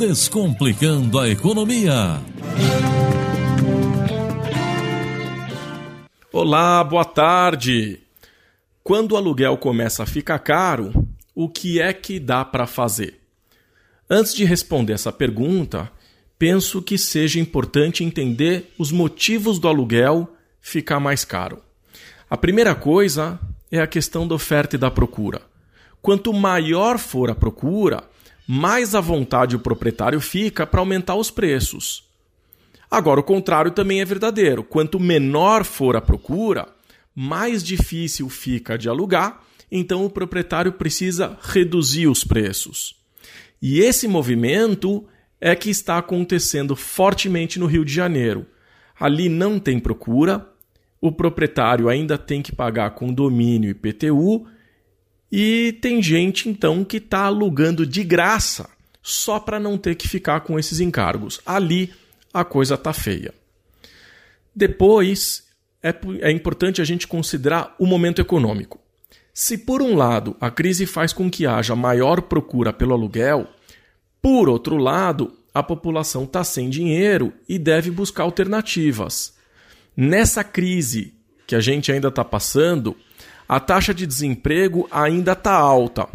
Descomplicando a Economia. Olá, boa tarde. Quando o aluguel começa a ficar caro, o que é que dá para fazer? Antes de responder essa pergunta, penso que seja importante entender os motivos do aluguel ficar mais caro. A primeira coisa é a questão da oferta e da procura. Quanto maior for a procura, mais à vontade o proprietário fica para aumentar os preços. Agora, o contrário também é verdadeiro. Quanto menor for a procura, mais difícil fica de alugar, então o proprietário precisa reduzir os preços. E esse movimento é que está acontecendo fortemente no Rio de Janeiro. Ali não tem procura, o proprietário ainda tem que pagar condomínio e PTU e tem gente então que está alugando de graça só para não ter que ficar com esses encargos. Ali a coisa está feia. Depois é, é importante a gente considerar o momento econômico. Se por um lado a crise faz com que haja maior procura pelo aluguel, por outro lado a população está sem dinheiro e deve buscar alternativas. Nessa crise que a gente ainda está passando, a taxa de desemprego ainda está alta.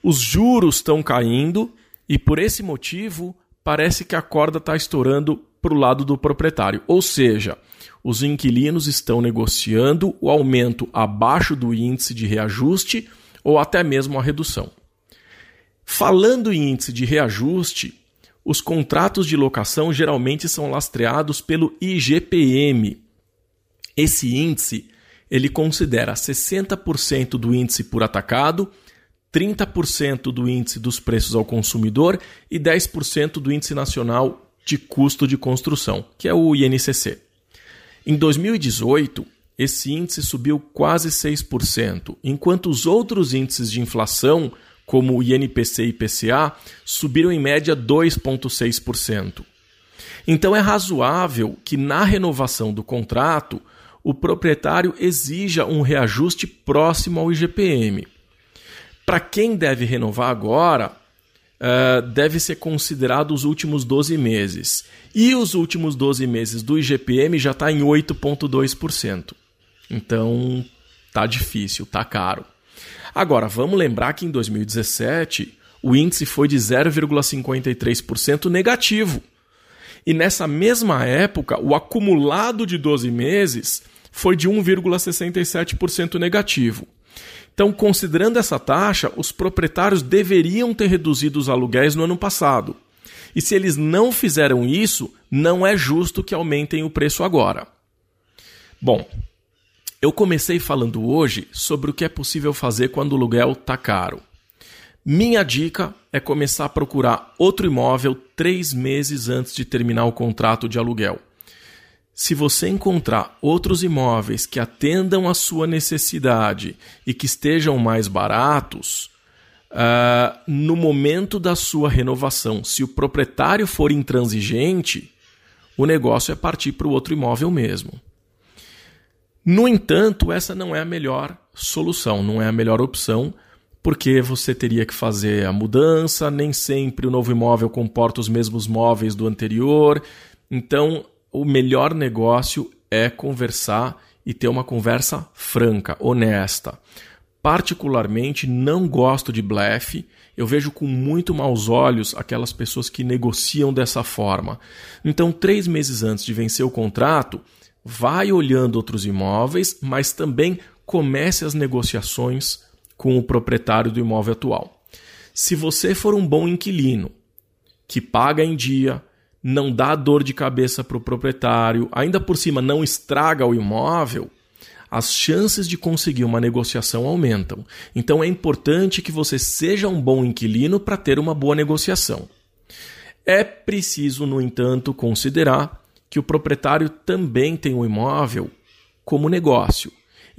Os juros estão caindo e, por esse motivo, parece que a corda está estourando para o lado do proprietário. Ou seja, os inquilinos estão negociando o aumento abaixo do índice de reajuste ou até mesmo a redução. Falando em índice de reajuste, os contratos de locação geralmente são lastreados pelo IGPM. Esse índice ele considera 60% do índice por atacado, 30% do índice dos preços ao consumidor e 10% do índice nacional de custo de construção, que é o INCC. Em 2018, esse índice subiu quase 6%, enquanto os outros índices de inflação, como o INPC e IPCA, subiram em média 2,6%. Então é razoável que na renovação do contrato o proprietário exija um reajuste próximo ao IGPM. Para quem deve renovar agora, uh, deve ser considerado os últimos 12 meses. E os últimos 12 meses do IGPM já está em 8,2%. Então, tá difícil, tá caro. Agora, vamos lembrar que em 2017 o índice foi de 0,53% negativo. E nessa mesma época, o acumulado de 12 meses foi de 1,67% negativo. Então, considerando essa taxa, os proprietários deveriam ter reduzido os aluguéis no ano passado. E se eles não fizeram isso, não é justo que aumentem o preço agora. Bom, eu comecei falando hoje sobre o que é possível fazer quando o aluguel está caro. Minha dica é começar a procurar outro imóvel três meses antes de terminar o contrato de aluguel. Se você encontrar outros imóveis que atendam à sua necessidade e que estejam mais baratos, uh, no momento da sua renovação, se o proprietário for intransigente, o negócio é partir para o outro imóvel mesmo. No entanto, essa não é a melhor solução, não é a melhor opção porque você teria que fazer a mudança, nem sempre o novo imóvel comporta os mesmos móveis do anterior. Então, o melhor negócio é conversar e ter uma conversa franca, honesta. Particularmente, não gosto de blefe. Eu vejo com muito maus olhos aquelas pessoas que negociam dessa forma. Então, três meses antes de vencer o contrato, vai olhando outros imóveis, mas também comece as negociações com o proprietário do imóvel atual. Se você for um bom inquilino, que paga em dia, não dá dor de cabeça para o proprietário, ainda por cima não estraga o imóvel, as chances de conseguir uma negociação aumentam. Então é importante que você seja um bom inquilino para ter uma boa negociação. É preciso, no entanto, considerar que o proprietário também tem o imóvel como negócio.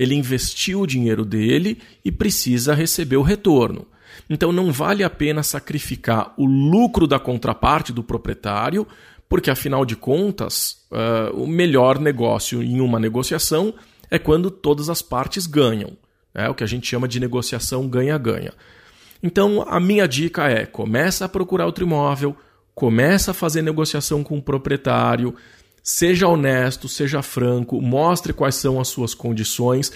Ele investiu o dinheiro dele e precisa receber o retorno. Então não vale a pena sacrificar o lucro da contraparte do proprietário, porque afinal de contas, uh, o melhor negócio em uma negociação é quando todas as partes ganham. É o que a gente chama de negociação ganha-ganha. Então a minha dica é: começa a procurar outro imóvel, Começa a fazer negociação com o proprietário, seja honesto, seja franco, mostre quais são as suas condições.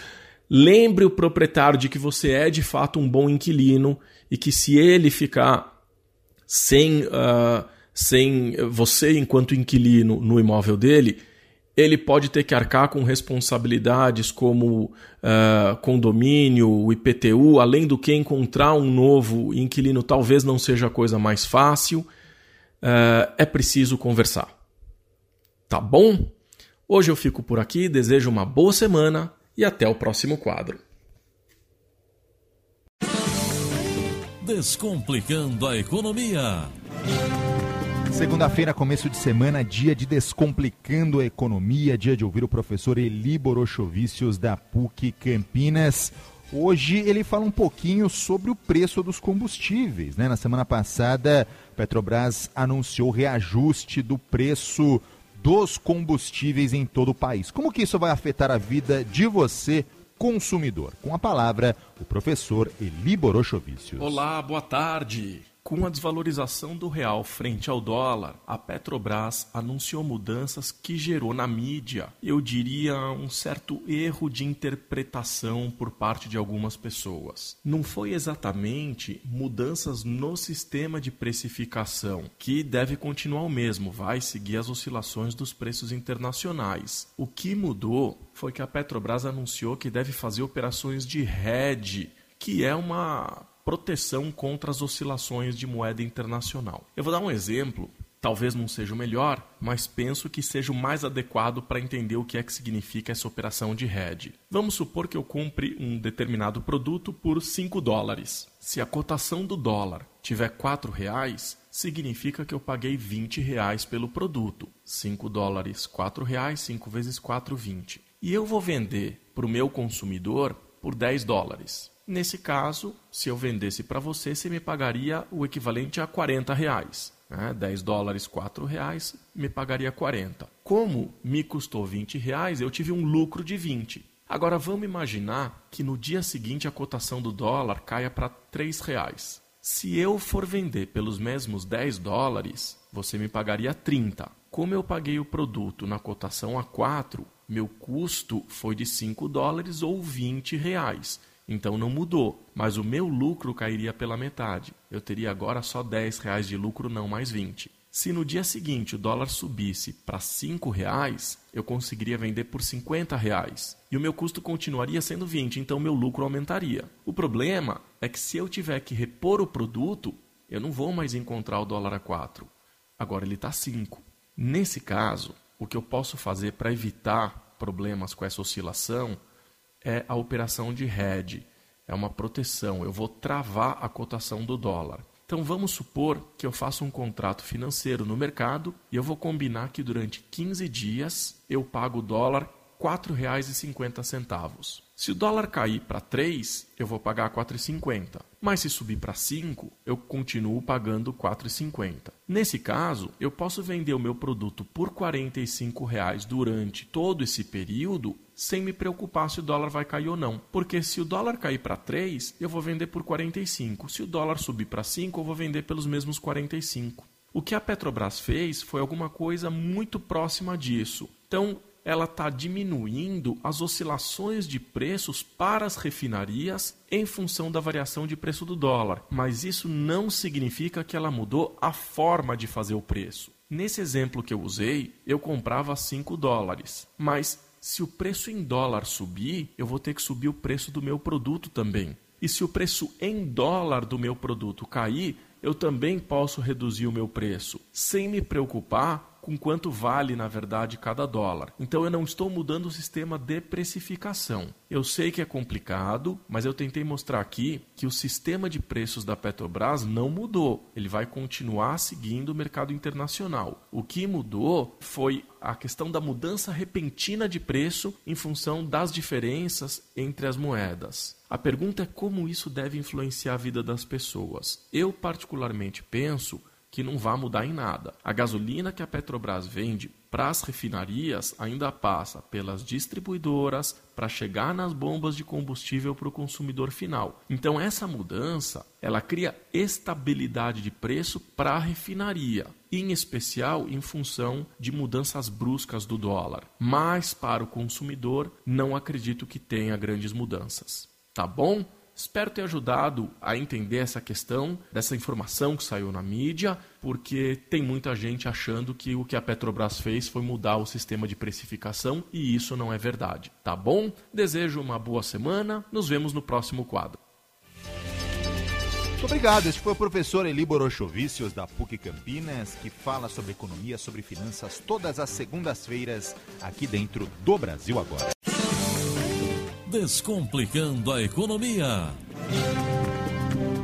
Lembre o proprietário de que você é de fato um bom inquilino e que se ele ficar sem, uh, sem você enquanto inquilino no imóvel dele, ele pode ter que arcar com responsabilidades como uh, condomínio, IPTU, além do que encontrar um novo inquilino talvez não seja a coisa mais fácil. Uh, é preciso conversar. Tá bom? Hoje eu fico por aqui, desejo uma boa semana e até o próximo quadro. Descomplicando a economia. Segunda-feira, começo de semana, dia de Descomplicando a Economia, dia de ouvir o professor Eli Borochovicius da PUC Campinas. Hoje ele fala um pouquinho sobre o preço dos combustíveis. Né? Na semana passada, Petrobras anunciou reajuste do preço dos combustíveis em todo o país. Como que isso vai afetar a vida de você, consumidor? Com a palavra, o professor Eli Borochovicius. Olá, boa tarde. Com a desvalorização do real frente ao dólar, a Petrobras anunciou mudanças que gerou na mídia, eu diria, um certo erro de interpretação por parte de algumas pessoas. Não foi exatamente mudanças no sistema de precificação, que deve continuar o mesmo, vai seguir as oscilações dos preços internacionais. O que mudou foi que a Petrobras anunciou que deve fazer operações de hedge, que é uma proteção contra as oscilações de moeda internacional. Eu vou dar um exemplo, talvez não seja o melhor, mas penso que seja o mais adequado para entender o que é que significa essa operação de hedge. Vamos supor que eu compre um determinado produto por 5 dólares. Se a cotação do dólar tiver 4 reais, significa que eu paguei 20 reais pelo produto. 5 dólares, 4 reais, 5 vezes 4, 20. E eu vou vender para o meu consumidor por 10 dólares. Nesse caso, se eu vendesse para você, você me pagaria o equivalente a 40 reais. Né? 10 dólares, 4 reais, me pagaria 40. Como me custou 20 reais, eu tive um lucro de 20. Agora vamos imaginar que no dia seguinte a cotação do dólar caia para 3 reais. Se eu for vender pelos mesmos 10 dólares, você me pagaria 30. Como eu paguei o produto na cotação a 4, meu custo foi de 5 dólares ou 20 reais. Então não mudou, mas o meu lucro cairia pela metade. Eu teria agora só 10 reais de lucro, não mais 20. Se no dia seguinte o dólar subisse para 5 reais, eu conseguiria vender por 50 reais. E o meu custo continuaria sendo 20, então meu lucro aumentaria. O problema é que se eu tiver que repor o produto, eu não vou mais encontrar o dólar a 4. Agora ele está 5. Nesse caso, o que eu posso fazer para evitar problemas com essa oscilação é a operação de hedge, é uma proteção. Eu vou travar a cotação do dólar. Então vamos supor que eu faça um contrato financeiro no mercado e eu vou combinar que durante 15 dias eu pago o dólar R$ 4,50. Se o dólar cair para 3, eu vou pagar 4,50. Mas se subir para 5, eu continuo pagando 4,50. Nesse caso, eu posso vender o meu produto por R$ 45 durante todo esse período sem me preocupar se o dólar vai cair ou não. Porque se o dólar cair para 3, eu vou vender por 45. Se o dólar subir para 5, eu vou vender pelos mesmos 45. O que a Petrobras fez foi alguma coisa muito próxima disso. Então, ela está diminuindo as oscilações de preços para as refinarias em função da variação de preço do dólar. Mas isso não significa que ela mudou a forma de fazer o preço. Nesse exemplo que eu usei, eu comprava 5 dólares, mas se o preço em dólar subir, eu vou ter que subir o preço do meu produto também. E se o preço em dólar do meu produto cair, eu também posso reduzir o meu preço, sem me preocupar com quanto vale, na verdade, cada dólar. Então eu não estou mudando o sistema de precificação. Eu sei que é complicado, mas eu tentei mostrar aqui que o sistema de preços da Petrobras não mudou. Ele vai continuar seguindo o mercado internacional. O que mudou foi a questão da mudança repentina de preço em função das diferenças entre as moedas. A pergunta é como isso deve influenciar a vida das pessoas. Eu, particularmente, penso que não vai mudar em nada. A gasolina que a Petrobras vende para as refinarias ainda passa pelas distribuidoras para chegar nas bombas de combustível para o consumidor final. Então essa mudança, ela cria estabilidade de preço para a refinaria, em especial em função de mudanças bruscas do dólar. Mas para o consumidor, não acredito que tenha grandes mudanças. Tá bom? Espero ter ajudado a entender essa questão dessa informação que saiu na mídia, porque tem muita gente achando que o que a Petrobras fez foi mudar o sistema de precificação e isso não é verdade. Tá bom? Desejo uma boa semana. Nos vemos no próximo quadro. Muito obrigado. Este foi o professor Eli Borochovicius, da PUC Campinas, que fala sobre economia, sobre finanças todas as segundas-feiras aqui dentro do Brasil Agora. Descomplicando a Economia.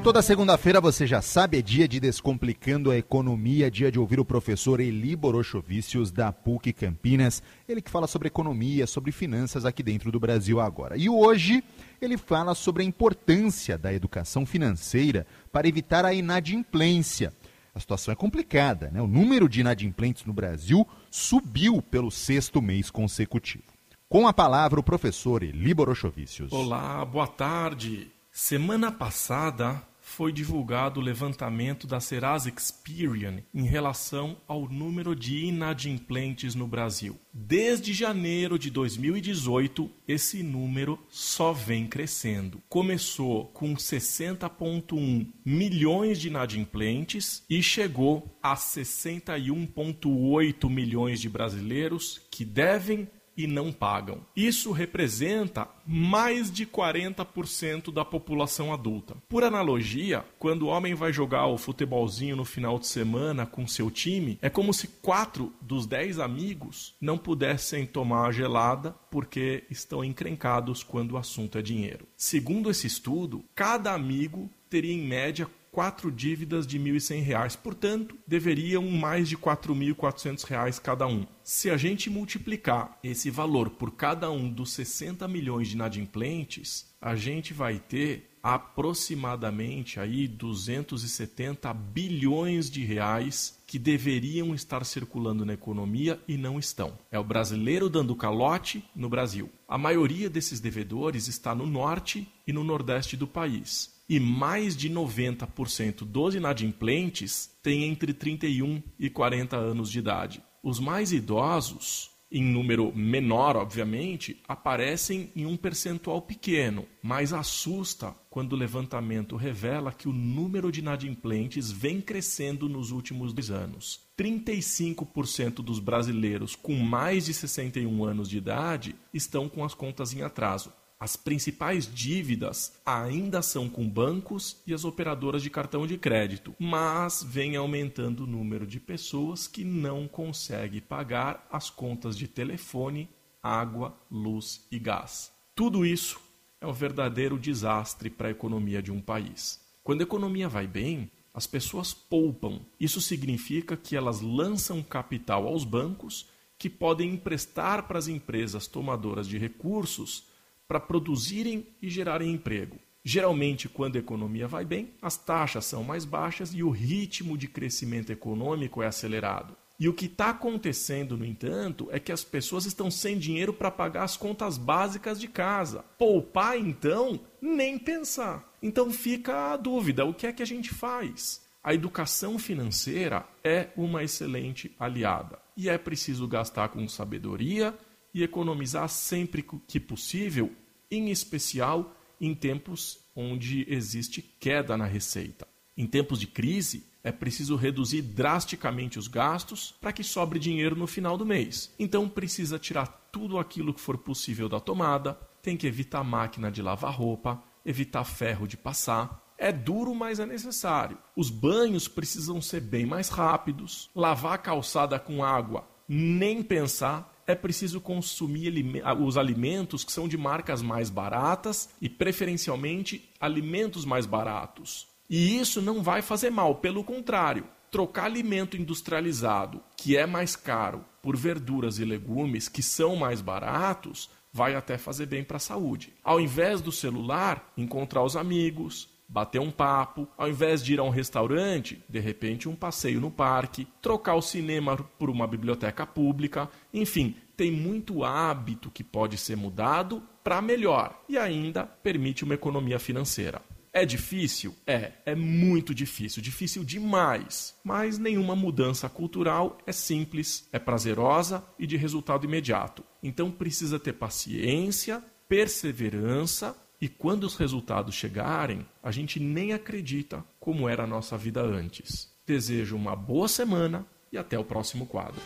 Toda segunda-feira, você já sabe, é dia de Descomplicando a Economia, dia de ouvir o professor Eli Borochovicius, da PUC Campinas, ele que fala sobre economia, sobre finanças aqui dentro do Brasil agora. E hoje ele fala sobre a importância da educação financeira para evitar a inadimplência. A situação é complicada, né? O número de inadimplentes no Brasil subiu pelo sexto mês consecutivo. Com a palavra, o professor Eli Borochovicius. Olá, boa tarde. Semana passada foi divulgado o levantamento da Serasa Experian em relação ao número de inadimplentes no Brasil. Desde janeiro de 2018, esse número só vem crescendo. Começou com 60,1 milhões de inadimplentes e chegou a 61,8 milhões de brasileiros que devem e não pagam. Isso representa mais de 40% da população adulta. Por analogia, quando o homem vai jogar o futebolzinho no final de semana com seu time, é como se quatro dos dez amigos não pudessem tomar a gelada porque estão encrencados quando o assunto é dinheiro. Segundo esse estudo, cada amigo teria em média quatro dívidas de R$ 1.100, portanto, deveriam mais de R$ 4.400 cada um. Se a gente multiplicar esse valor por cada um dos 60 milhões de inadimplentes, a gente vai ter aproximadamente aí 270 bilhões de reais que deveriam estar circulando na economia e não estão. É o brasileiro dando calote no Brasil. A maioria desses devedores está no norte e no nordeste do país e mais de 90% dos inadimplentes têm entre 31 e 40 anos de idade. Os mais idosos, em número menor, obviamente, aparecem em um percentual pequeno, mas assusta quando o levantamento revela que o número de inadimplentes vem crescendo nos últimos dois anos. 35% dos brasileiros com mais de 61 anos de idade estão com as contas em atraso. As principais dívidas ainda são com bancos e as operadoras de cartão de crédito, mas vem aumentando o número de pessoas que não conseguem pagar as contas de telefone, água, luz e gás. Tudo isso é um verdadeiro desastre para a economia de um país. Quando a economia vai bem, as pessoas poupam. Isso significa que elas lançam capital aos bancos que podem emprestar para as empresas tomadoras de recursos para produzirem e gerarem emprego. Geralmente, quando a economia vai bem, as taxas são mais baixas e o ritmo de crescimento econômico é acelerado. E o que está acontecendo, no entanto, é que as pessoas estão sem dinheiro para pagar as contas básicas de casa. Poupar, então, nem pensar. Então fica a dúvida: o que é que a gente faz? A educação financeira é uma excelente aliada e é preciso gastar com sabedoria e economizar sempre que possível, em especial em tempos onde existe queda na receita. Em tempos de crise, é preciso reduzir drasticamente os gastos para que sobre dinheiro no final do mês. Então precisa tirar tudo aquilo que for possível da tomada, tem que evitar máquina de lavar roupa, evitar ferro de passar. É duro, mas é necessário. Os banhos precisam ser bem mais rápidos. Lavar a calçada com água, nem pensar é preciso consumir os alimentos que são de marcas mais baratas e, preferencialmente, alimentos mais baratos. E isso não vai fazer mal, pelo contrário. Trocar alimento industrializado, que é mais caro, por verduras e legumes que são mais baratos, vai até fazer bem para a saúde. Ao invés do celular, encontrar os amigos, bater um papo, ao invés de ir a um restaurante, de repente um passeio no parque, trocar o cinema por uma biblioteca pública, enfim, tem muito hábito que pode ser mudado para melhor e ainda permite uma economia financeira. É difícil? É, é muito difícil, difícil demais. Mas nenhuma mudança cultural é simples, é prazerosa e de resultado imediato. Então precisa ter paciência, perseverança e quando os resultados chegarem, a gente nem acredita como era a nossa vida antes. Desejo uma boa semana e até o próximo quadro.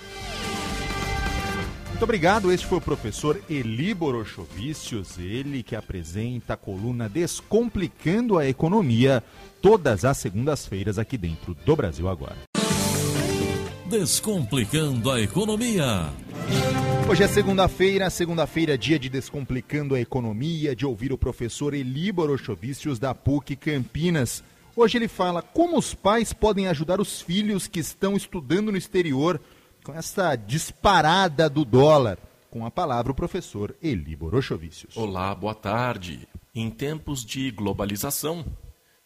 Muito obrigado. Este foi o professor Eli Borochovicius, ele que apresenta a coluna Descomplicando a Economia todas as segundas-feiras aqui dentro do Brasil Agora. Descomplicando a Economia. Hoje é segunda-feira, segunda-feira, dia de Descomplicando a Economia, de ouvir o professor Eli Borochovicius da PUC Campinas. Hoje ele fala como os pais podem ajudar os filhos que estão estudando no exterior com essa disparada do dólar. Com a palavra o professor Eli Borochovicius. Olá, boa tarde. Em tempos de globalização,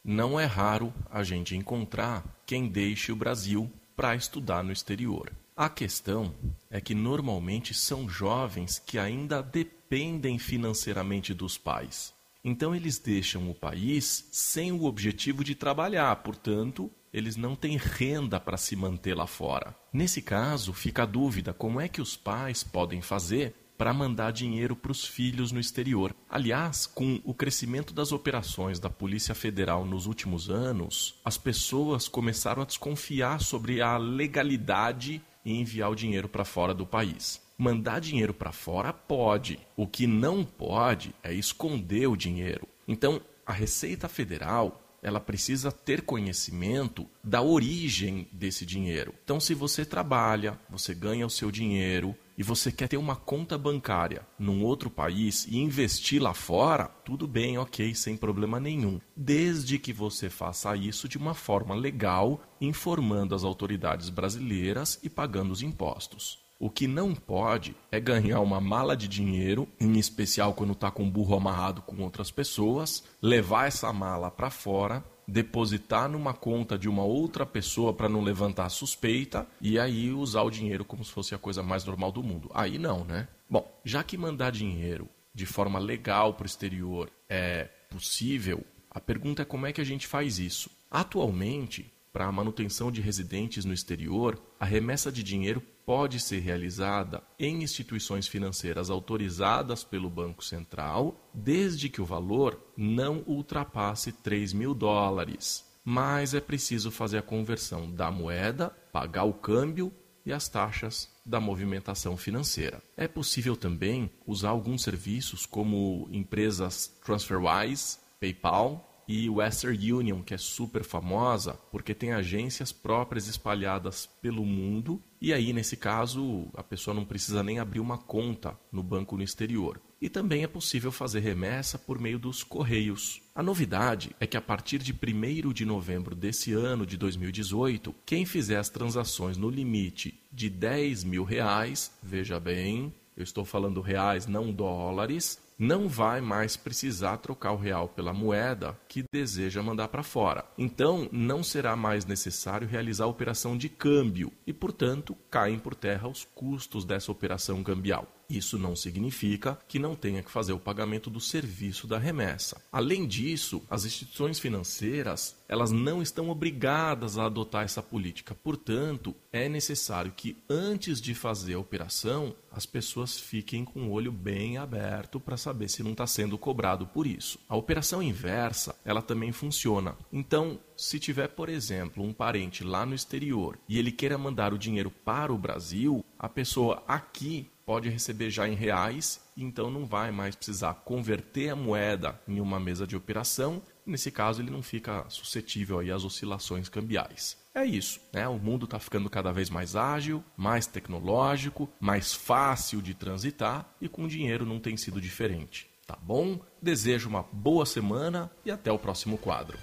não é raro a gente encontrar quem deixe o Brasil para estudar no exterior. A questão é que normalmente são jovens que ainda dependem financeiramente dos pais. Então eles deixam o país sem o objetivo de trabalhar, portanto, eles não têm renda para se manter lá fora. Nesse caso, fica a dúvida como é que os pais podem fazer para mandar dinheiro para os filhos no exterior. Aliás, com o crescimento das operações da Polícia Federal nos últimos anos, as pessoas começaram a desconfiar sobre a legalidade em enviar o dinheiro para fora do país. Mandar dinheiro para fora pode, o que não pode é esconder o dinheiro. Então, a Receita Federal ela precisa ter conhecimento da origem desse dinheiro. Então, se você trabalha, você ganha o seu dinheiro e você quer ter uma conta bancária num outro país e investir lá fora, tudo bem, ok, sem problema nenhum. Desde que você faça isso de uma forma legal, informando as autoridades brasileiras e pagando os impostos. O que não pode é ganhar uma mala de dinheiro, em especial quando está com o burro amarrado com outras pessoas, levar essa mala para fora, depositar numa conta de uma outra pessoa para não levantar suspeita e aí usar o dinheiro como se fosse a coisa mais normal do mundo. Aí não, né? Bom, já que mandar dinheiro de forma legal para o exterior é possível, a pergunta é como é que a gente faz isso. Atualmente, para a manutenção de residentes no exterior, a remessa de dinheiro pode ser realizada em instituições financeiras autorizadas pelo Banco Central, desde que o valor não ultrapasse 3 mil dólares. Mas é preciso fazer a conversão da moeda, pagar o câmbio e as taxas da movimentação financeira. É possível também usar alguns serviços como empresas TransferWise, PayPal e Western Union, que é super famosa porque tem agências próprias espalhadas pelo mundo, e aí nesse caso a pessoa não precisa nem abrir uma conta no banco no exterior. E também é possível fazer remessa por meio dos correios. A novidade é que a partir de 1 de novembro desse ano de 2018, quem fizer as transações no limite de 10 mil reais, veja bem, eu estou falando reais, não dólares, não vai mais precisar trocar o real pela moeda que deseja mandar para fora. Então, não será mais necessário realizar a operação de câmbio e, portanto, caem por terra os custos dessa operação cambial. Isso não significa que não tenha que fazer o pagamento do serviço da remessa. Além disso, as instituições financeiras, elas não estão obrigadas a adotar essa política. Portanto, é necessário que antes de fazer a operação, as pessoas fiquem com o olho bem aberto para saber se não está sendo cobrado por isso. A operação inversa, ela também funciona. Então, se tiver, por exemplo, um parente lá no exterior e ele queira mandar o dinheiro para o Brasil, a pessoa aqui pode receber já em reais, então não vai mais precisar converter a moeda em uma mesa de operação. Nesse caso, ele não fica suscetível às oscilações cambiais. É isso, né? O mundo está ficando cada vez mais ágil, mais tecnológico, mais fácil de transitar e com dinheiro não tem sido diferente. Tá bom? Desejo uma boa semana e até o próximo quadro.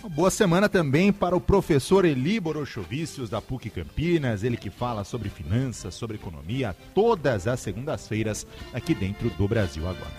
Uma boa semana também para o professor Eli Borochovicius da PUC Campinas, ele que fala sobre finanças, sobre economia, todas as segundas-feiras aqui dentro do Brasil Agora.